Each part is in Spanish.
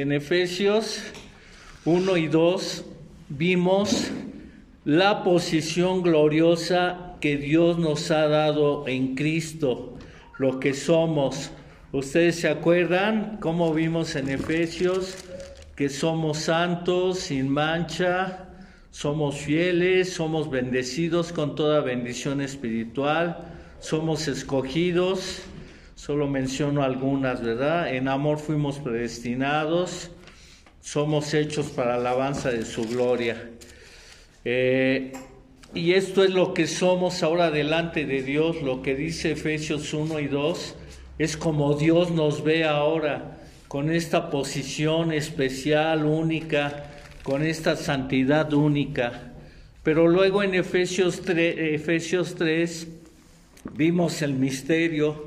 en Efesios 1 y 2 vimos la posición gloriosa que Dios nos ha dado en Cristo, lo que somos. Ustedes se acuerdan cómo vimos en Efesios que somos santos, sin mancha, somos fieles, somos bendecidos con toda bendición espiritual, somos escogidos, solo menciono algunas, ¿verdad? En amor fuimos predestinados, somos hechos para alabanza de su gloria. Eh, y esto es lo que somos ahora delante de Dios, lo que dice Efesios 1 y 2, es como Dios nos ve ahora, con esta posición especial, única, con esta santidad única. Pero luego en Efesios 3, Efesios 3 vimos el misterio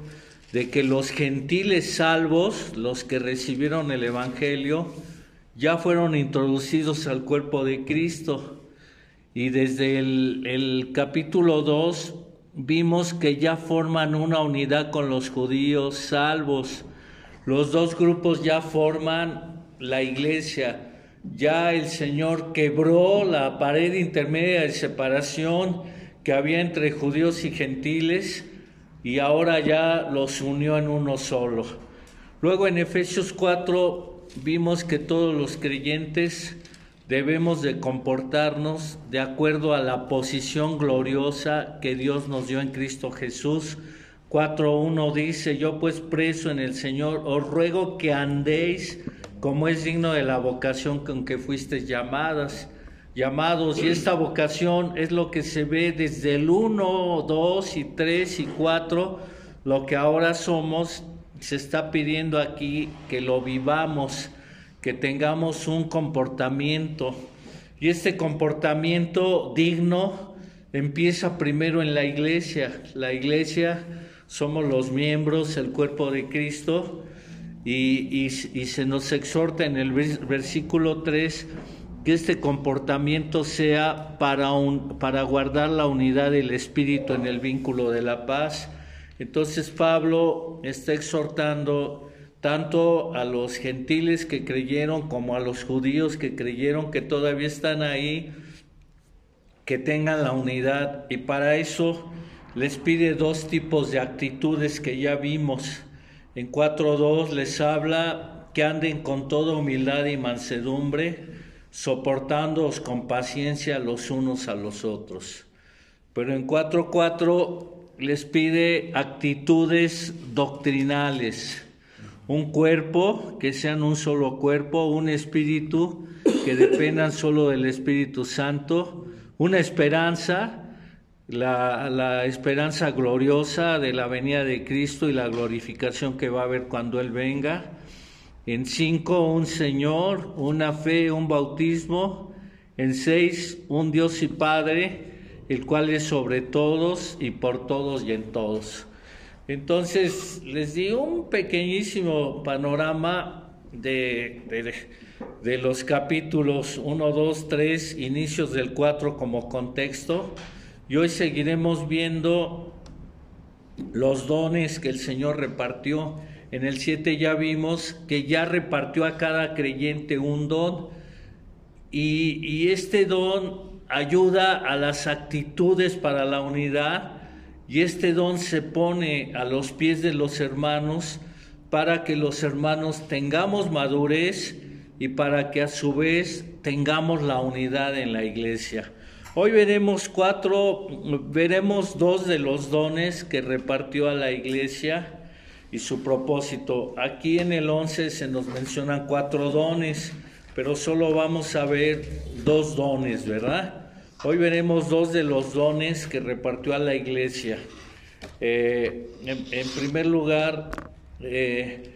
de que los gentiles salvos, los que recibieron el Evangelio, ya fueron introducidos al cuerpo de Cristo. Y desde el, capítulo 2 vimos que ya forman una unidad con los judíos salvos. Los dos grupos ya forman la iglesia. Ya el Señor quebró la pared intermedia de separación que había entre judíos y gentiles y ahora ya los unió en uno solo. Luego en Efesios 4 vimos que todos los creyentes debemos de comportarnos de acuerdo a la posición gloriosa que Dios nos dio en Cristo Jesús. 4.1 dice, yo pues preso en el Señor, os ruego que andéis como es digno de la vocación con que fuisteis llamadas llamados y esta vocación es lo que se ve desde el 1, 2 y 3 y 4, lo que ahora somos, se está pidiendo aquí que lo vivamos, que tengamos un comportamiento. Y este comportamiento digno empieza primero en la iglesia, la iglesia somos los miembros, el cuerpo de Cristo y, y se nos exhorta en el versículo 3 que este comportamiento sea para, un, para guardar la unidad del espíritu en el vínculo de la paz. Entonces Pablo está exhortando tanto a los gentiles que creyeron como a los judíos que creyeron que todavía están ahí, que tengan la unidad. Y para eso les pide dos tipos de actitudes que ya vimos. En 4.2 les habla que anden con toda humildad y mansedumbre soportándoos con paciencia los unos a los otros. Pero en 4.4 les pide actitudes doctrinales, un cuerpo, que sean un solo cuerpo, un espíritu, que dependan solo del Espíritu Santo, una esperanza, la, la, esperanza gloriosa de la venida de Cristo y la glorificación que va a haber cuando Él venga, en cinco, un Señor, una fe, un bautismo. En seis, un Dios y Padre, el cual es sobre todos y por todos y en todos. Entonces, les di un pequeñísimo panorama de, de, de los capítulos 1, 2, 3, inicios del 4 como contexto. Y hoy seguiremos viendo los dones que el Señor repartió en el 7 ya vimos que ya repartió a cada creyente un don y, este don ayuda a las actitudes para la unidad y este don se pone a los pies de los hermanos para que los hermanos tengamos madurez y para que a su vez tengamos la unidad en la iglesia. Hoy veremos cuatro, veremos dos de los dones que repartió a la iglesia y su propósito. Aquí en el 11 se nos mencionan cuatro dones, pero solo vamos a ver dos dones, ¿verdad? Hoy veremos dos de los dones que repartió a la iglesia. Eh, en, primer lugar, eh,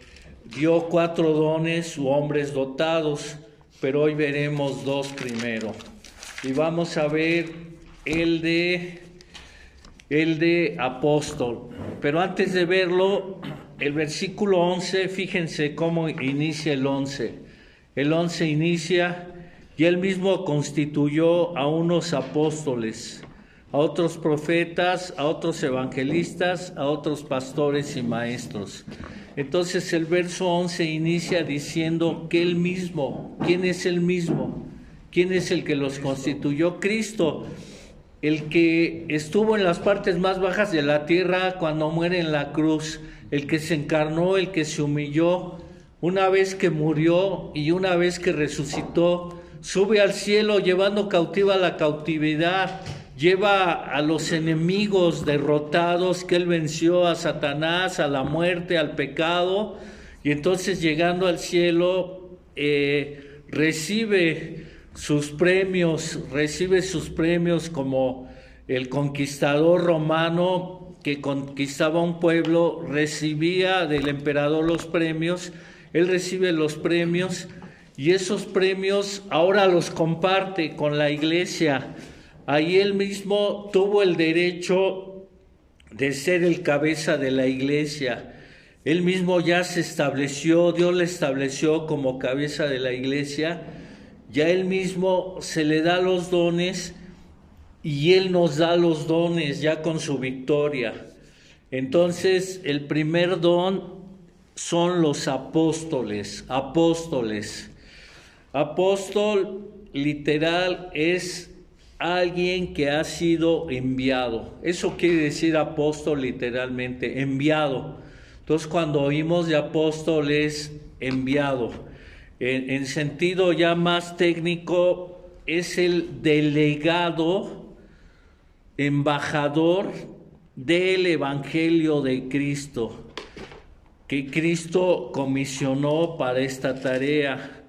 dio cuatro dones u hombres dotados, pero hoy veremos dos primero. Y vamos a ver el de el de apóstol. Pero antes de verlo, el versículo 11, fíjense cómo inicia el 11. El 11 inicia, y él mismo constituyó a unos apóstoles, a otros profetas, a otros evangelistas, a otros pastores y maestros. Entonces el verso 11 inicia diciendo que él mismo, ¿quién es el mismo? ¿Quién es el que los constituyó? Cristo, el que estuvo en las partes más bajas de la tierra cuando muere en la cruz, el que se encarnó, el que se humilló, una vez que murió y una vez que resucitó, sube al cielo llevando cautiva la cautividad, lleva a los enemigos derrotados que él venció, a Satanás, a la muerte, al pecado, y entonces llegando al cielo eh, recibe sus premios, recibe sus premios como el conquistador romano que conquistaba un pueblo, recibía del emperador los premios, él recibe los premios y esos premios ahora los comparte con la iglesia Ahí él mismo tuvo el derecho de ser el cabeza de la iglesia. Él mismo ya se estableció, Dios le estableció como cabeza de la iglesia. Ya él mismo se le da los dones y él nos da los dones ya con su victoria. Entonces, el primer don son los apóstoles, apóstoles. Apóstol literal es alguien que ha sido enviado. Eso quiere decir apóstol literalmente, enviado. Entonces cuando oímos de apóstol es enviado. En, sentido ya más técnico es el delegado, embajador del Evangelio de Cristo, que Cristo comisionó para esta tarea.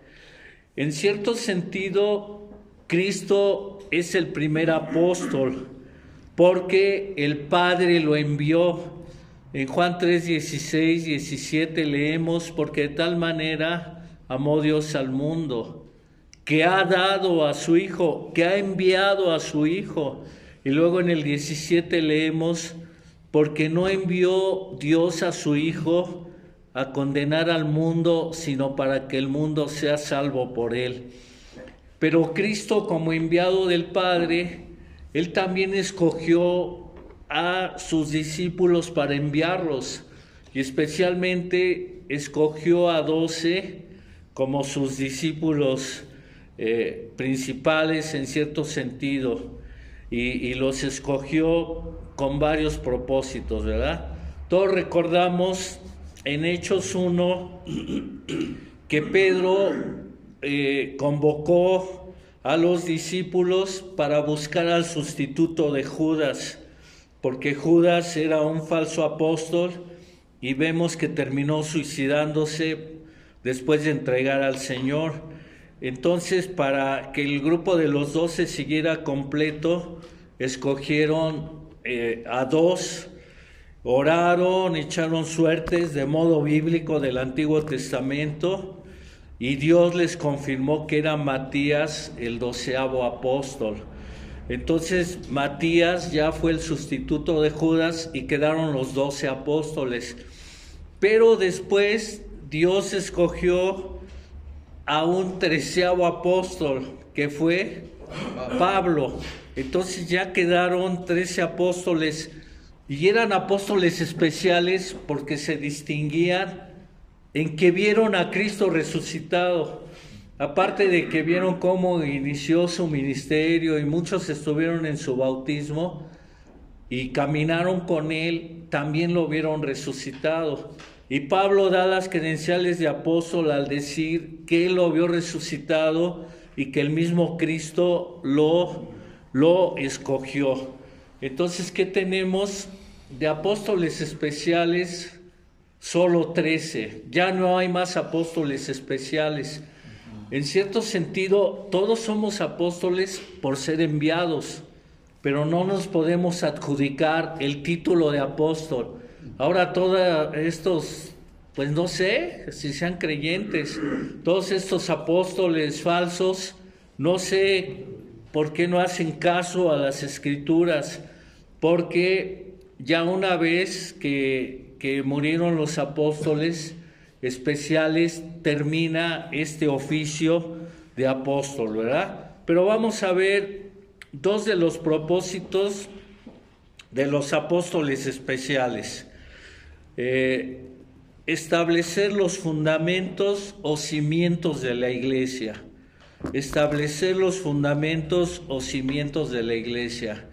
En cierto sentido, Cristo es el primer apóstol, porque el Padre lo envió. En Juan 3, 16, 17 leemos, porque de tal manera amó Dios al mundo, que ha dado a su Hijo, que ha enviado a su Hijo. Y luego en el 17 leemos, porque no envió Dios a su Hijo a condenar al mundo, sino para que el mundo sea salvo por él. Pero Cristo como enviado del Padre, Él también escogió a sus discípulos para enviarlos y especialmente escogió a doce como sus discípulos eh, principales en cierto sentido y, los escogió con varios propósitos, ¿verdad? Todos recordamos en Hechos 1 que Pedro eh, convocó a los discípulos para buscar al sustituto de Judas, porque Judas era un falso apóstol y vemos que terminó suicidándose después de entregar al Señor. Entonces, para que el grupo de los doce siguiera completo, escogieron eh, a dos, oraron, echaron suertes de modo bíblico del Antiguo Testamento y Dios les confirmó que era Matías el doceavo apóstol. Entonces Matías ya fue el sustituto de Judas y quedaron los doce apóstoles. Pero después Dios escogió a un treceavo apóstol, que fue Pablo. Entonces ya quedaron trece apóstoles y eran apóstoles especiales porque se distinguían en que vieron a Cristo resucitado. Aparte de que vieron cómo inició su ministerio y muchos estuvieron en su bautismo y caminaron con él, también lo vieron resucitado. Y Pablo da las credenciales de apóstol al decir que él lo vio resucitado y que el mismo Cristo lo, lo escogió. Entonces, ¿qué tenemos de apóstoles especiales? solo trece, ya no hay más apóstoles especiales. En cierto sentido, todos somos apóstoles por ser enviados, pero no nos podemos adjudicar el título de apóstol. Ahora todos estos, pues no sé si sean creyentes, todos estos apóstoles falsos, no sé por qué no hacen caso a las escrituras, porque ya una vez que que murieron los apóstoles especiales, termina este oficio de apóstol, ¿verdad? Pero vamos a ver dos de los propósitos de los apóstoles especiales. Eh, establecer los fundamentos o cimientos de la iglesia. Establecer los fundamentos o cimientos de la iglesia.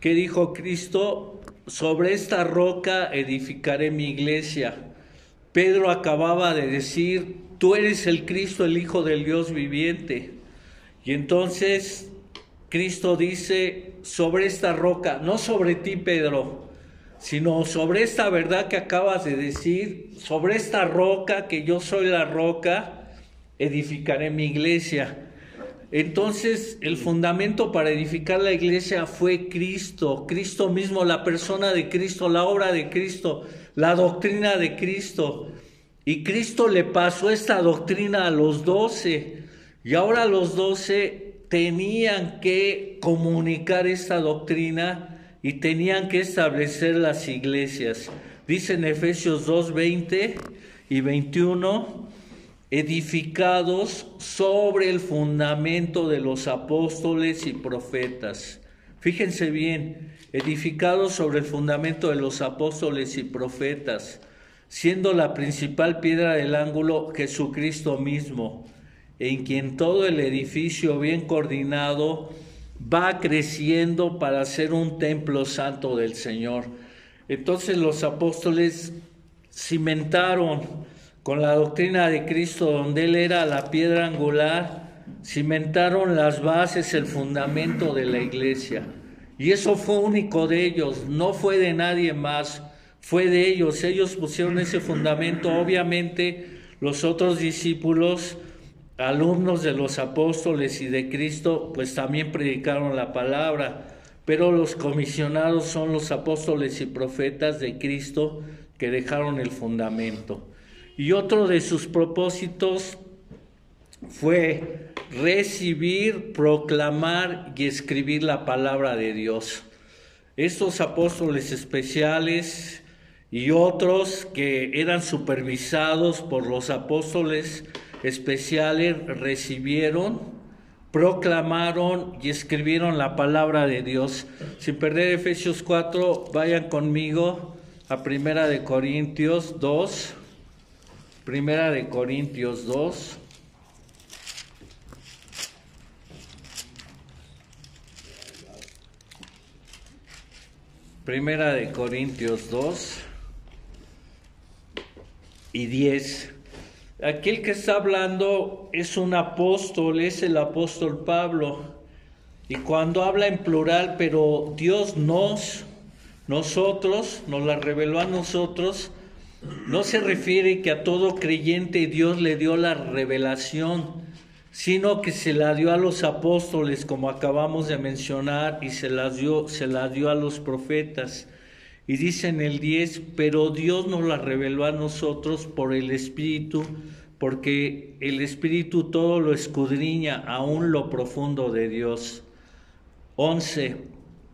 ¿Qué dijo Cristo? Sobre esta roca edificaré mi iglesia. Pedro acababa de decir, tú eres el Cristo, el Hijo del Dios viviente. Y entonces Cristo dice, sobre esta roca, no sobre ti, Pedro, sino sobre esta verdad que acabas de decir, sobre esta roca, que yo soy la roca, edificaré mi iglesia. Entonces el fundamento para edificar la iglesia fue Cristo, Cristo mismo, la persona de Cristo, la obra de Cristo, la doctrina de Cristo. Y Cristo le pasó esta doctrina a los doce. Y ahora los doce tenían que comunicar esta doctrina y tenían que establecer las iglesias. Dice en Efesios 2, 20 y 21, edificados sobre el fundamento de los apóstoles y profetas. Fíjense bien, edificados sobre el fundamento de los apóstoles y profetas, siendo la principal piedra del ángulo Jesucristo mismo, en quien todo el edificio bien coordinado va creciendo para ser un templo santo del Señor. Entonces los apóstoles cimentaron con la doctrina de Cristo, donde Él era la piedra angular, cimentaron las bases, el fundamento de la iglesia. Y eso fue único de ellos, no fue de nadie más, fue de ellos. Ellos pusieron ese fundamento. Obviamente los otros discípulos alumnos de los apóstoles y de Cristo, pues también predicaron la palabra, pero los comisionados son los apóstoles y profetas de Cristo que dejaron el fundamento. Y otro de sus propósitos fue recibir, proclamar y escribir la palabra de Dios. Estos apóstoles especiales y otros que eran supervisados por los apóstoles especiales recibieron, proclamaron y escribieron la palabra de Dios. Sin perder Efesios 4, vayan conmigo a Primera de Corintios 2. Primera de Corintios 2. Primera de Corintios 2 y 10. Aquel que está hablando es un apóstol, es el apóstol Pablo. Y cuando habla en plural, pero Dios nos, nosotros, nos la reveló a nosotros, no se refiere que a todo creyente Dios le dio la revelación, sino que se la dio a los apóstoles, como acabamos de mencionar, y se la dio, se la dio a los profetas. Y dice en el 10, pero Dios nos la reveló a nosotros por el Espíritu, porque el Espíritu todo lo escudriña, aún lo profundo de Dios. 11,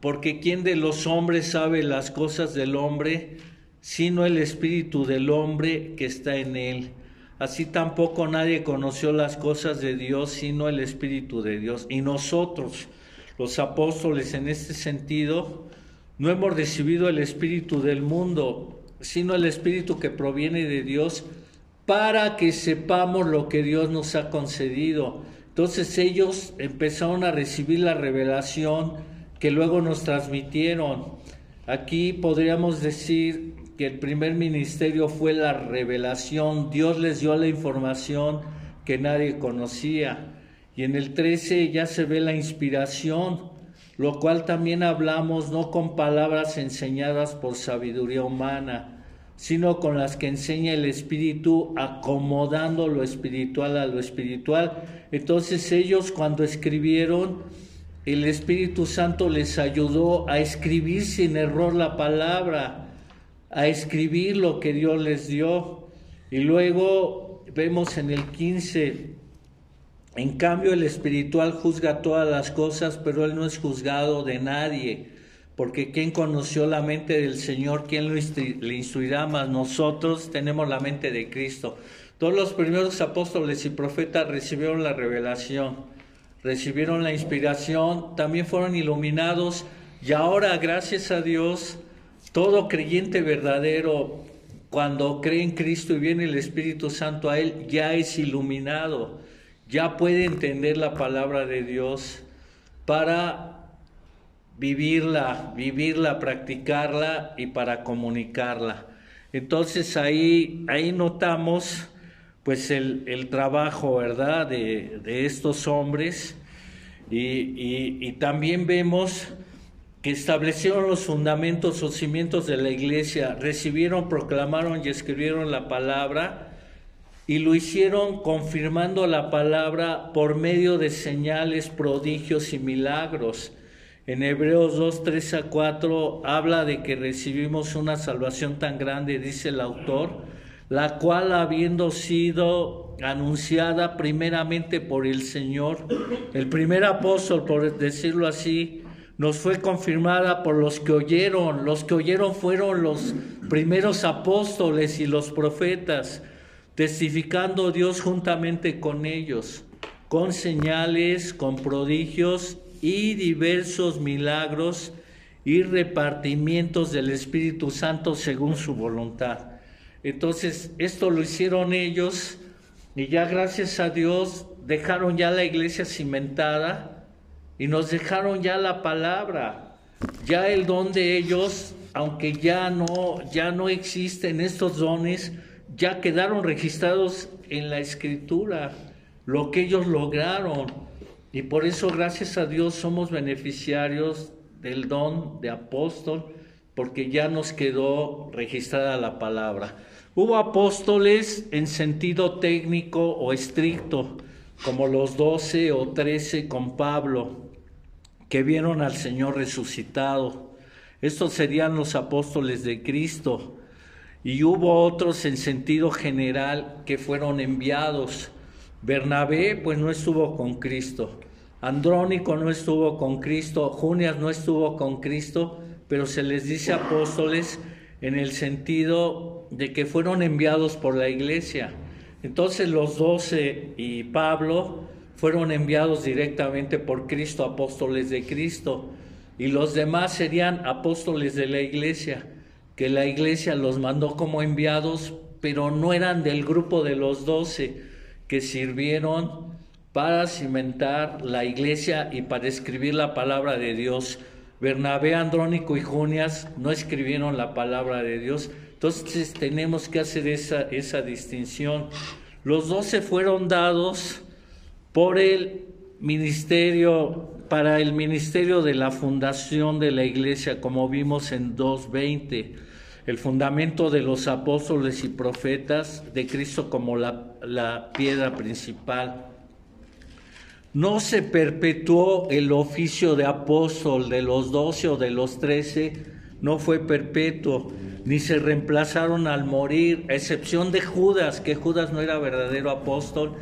porque ¿quién de los hombres sabe las cosas del hombre, sino el Espíritu del hombre que está en él? Así tampoco nadie conoció las cosas de Dios, sino el Espíritu de Dios. Y nosotros, los apóstoles, en este sentido, no hemos recibido el espíritu del mundo, sino el espíritu que proviene de Dios para que sepamos lo que Dios nos ha concedido. Entonces ellos empezaron a recibir la revelación que luego nos transmitieron. Aquí podríamos decir que el primer ministerio fue la revelación. Dios les dio la información que nadie conocía. Y en el 13 ya se ve la inspiración lo cual también hablamos no con palabras enseñadas por sabiduría humana, sino con las que enseña el Espíritu, acomodando lo espiritual a lo espiritual. Entonces ellos cuando escribieron, el Espíritu Santo les ayudó a escribir sin error la palabra, a escribir lo que Dios les dio. Y luego vemos en el 15, en cambio, el espiritual juzga todas las cosas, pero él no es juzgado de nadie, porque ¿quién conoció la mente del Señor? ¿Quién le instruirá más? Nosotros tenemos la mente de Cristo. Todos los primeros apóstoles y profetas recibieron la revelación, recibieron la inspiración, también fueron iluminados y ahora, gracias a Dios, todo creyente verdadero cuando cree en Cristo y viene el Espíritu Santo a él, ya es iluminado, ya puede entender la palabra de Dios para vivirla, vivirla, practicarla y para comunicarla. Entonces ahí, ahí notamos pues el, trabajo, ¿verdad?, de, estos hombres y, y también vemos que establecieron los fundamentos o cimientos de la iglesia, recibieron, proclamaron y escribieron la palabra y lo hicieron confirmando la palabra por medio de señales, prodigios y milagros. En Hebreos 2, 3 a 4 habla de que recibimos una salvación tan grande, dice el autor, la cual habiendo sido anunciada primeramente por el Señor, el primer apóstol, por decirlo así, nos fue confirmada por los que oyeron. Los que oyeron fueron los primeros apóstoles y los profetas, testificando Dios juntamente con ellos, con señales, con prodigios y diversos milagros y repartimientos del Espíritu Santo según su voluntad. Entonces, esto lo hicieron ellos y ya gracias a Dios dejaron ya la iglesia cimentada y nos dejaron ya la palabra, ya el don de ellos, aunque ya no, ya no existen estos dones, ya quedaron registrados en la escritura, lo que ellos lograron. Y por eso, gracias a Dios, somos beneficiarios del don de apóstol, porque ya nos quedó registrada la palabra. Hubo apóstoles en sentido técnico o estricto, como los doce o trece con Pablo, que vieron al Señor resucitado. Estos serían los apóstoles de Cristo. Y hubo otros en sentido general que fueron enviados. Bernabé pues no estuvo con Cristo. Andrónico no estuvo con Cristo. Junias no estuvo con Cristo. Pero se les dice apóstoles en el sentido de que fueron enviados por la iglesia. Entonces los doce y Pablo fueron enviados directamente por Cristo, apóstoles de Cristo, y los demás serían apóstoles de la iglesia, que la iglesia los mandó como enviados, pero no eran del grupo de los doce que sirvieron para cimentar la iglesia y para escribir la palabra de Dios. Bernabé, Andrónico y Junias no escribieron la palabra de Dios. Entonces tenemos que hacer esa, esa distinción. Los doce fueron dados por el ministerio, para el ministerio de la fundación de la iglesia, como vimos en 2.20, el fundamento de los apóstoles y profetas de Cristo como la, piedra principal. No se perpetuó el oficio de apóstol de los doce o de los trece, no fue perpetuo, ni se reemplazaron al morir, a excepción de Judas, que Judas no era verdadero apóstol,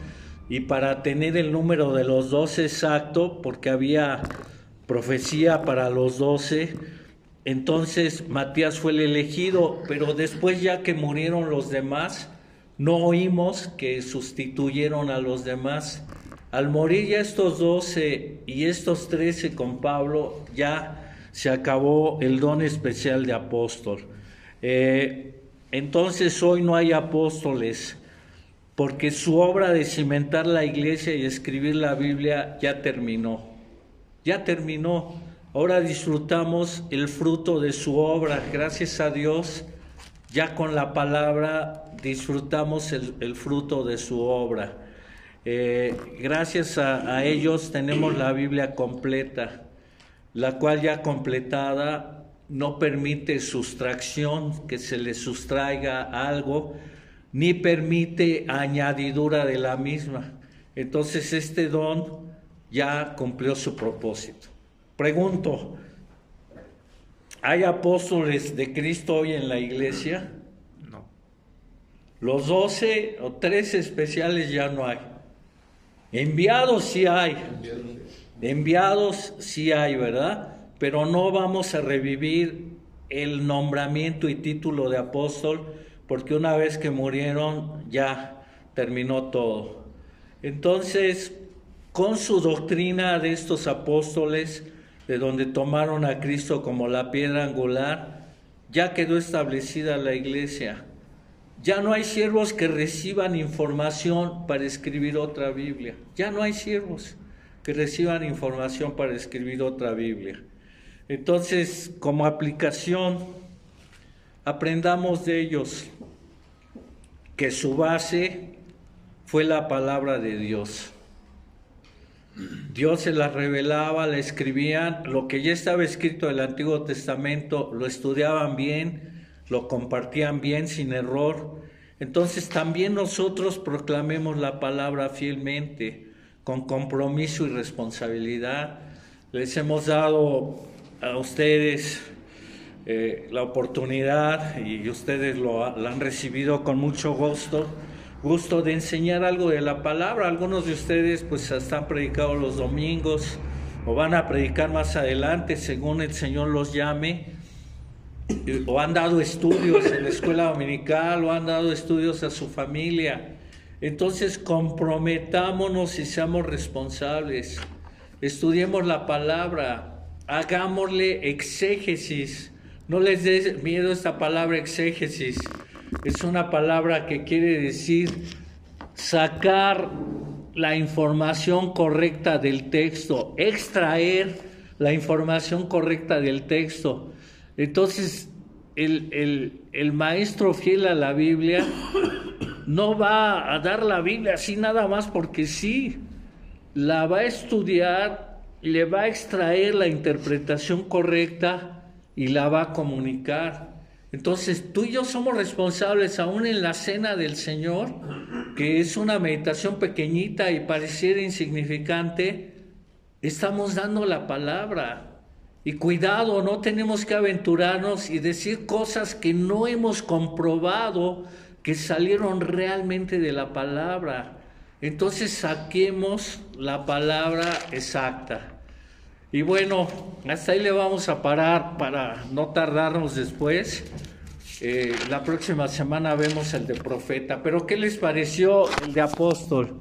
y para tener el número de los doce exacto, porque había profecía para los doce, entonces Matías fue el elegido, pero después ya que murieron los demás, no oímos que sustituyeron a los demás. Al morir ya estos doce y estos trece con Pablo, ya se acabó el don especial de apóstol. Eh, entonces hoy no hay apóstoles porque su obra de cimentar la iglesia y escribir la Biblia ya terminó. Ya terminó. Ahora disfrutamos el fruto de su obra. Gracias a Dios, ya con la palabra disfrutamos el, fruto de su obra. Eh, gracias a, a ellos tenemos la Biblia completa, la cual ya completada no permite sustracción, que se le sustraiga algo, ni permite añadidura de la misma. Entonces este don ya cumplió su propósito. Pregunto, ¿hay apóstoles de Cristo hoy en la iglesia? No. Los doce o tres especiales ya no hay. Enviados sí hay. Enviados sí hay, ¿verdad? Pero no vamos a revivir el nombramiento y título de apóstol porque una vez que murieron ya terminó todo. Entonces, con su doctrina de estos apóstoles, de donde tomaron a Cristo como la piedra angular, ya quedó establecida la iglesia. Ya no hay siervos que reciban información para escribir otra Biblia. Ya no hay siervos que reciban información para escribir otra Biblia. Entonces, como aplicación, aprendamos de ellos que su base fue la palabra de Dios. Dios se la revelaba, la escribían, lo que ya estaba escrito en el Antiguo Testamento, lo estudiaban bien, lo compartían bien sin error. Entonces también nosotros proclamemos la palabra fielmente, con compromiso y responsabilidad. Les hemos dado a ustedes eh, la oportunidad y ustedes lo, la han recibido con mucho gusto gusto de enseñar algo de la palabra. Algunos de ustedes pues están predicando los domingos o van a predicar más adelante según el Señor los llame. O han dado estudios en la escuela dominical o han dado estudios a su familia. Entonces comprometámonos y seamos responsables. Estudiemos la palabra, hagámosle exégesis. No les des miedo esta palabra exégesis es una palabra que quiere decir sacar la información correcta del texto, extraer la información correcta del texto. Entonces, el, el, maestro fiel a la Biblia no va a dar la Biblia así nada más porque sí, la va a estudiar, le va a extraer la interpretación correcta y la va a comunicar. Entonces tú y yo somos responsables aún en la cena del Señor, que es una meditación pequeñita y pareciera insignificante, estamos dando la palabra. Y cuidado, no tenemos que aventurarnos y decir cosas que no hemos comprobado que salieron realmente de la palabra. Entonces saquemos la palabra exacta. Y bueno, hasta ahí le vamos a parar para no tardarnos después. Eh, la próxima semana vemos el de profeta. Pero ¿qué les pareció el de apóstol?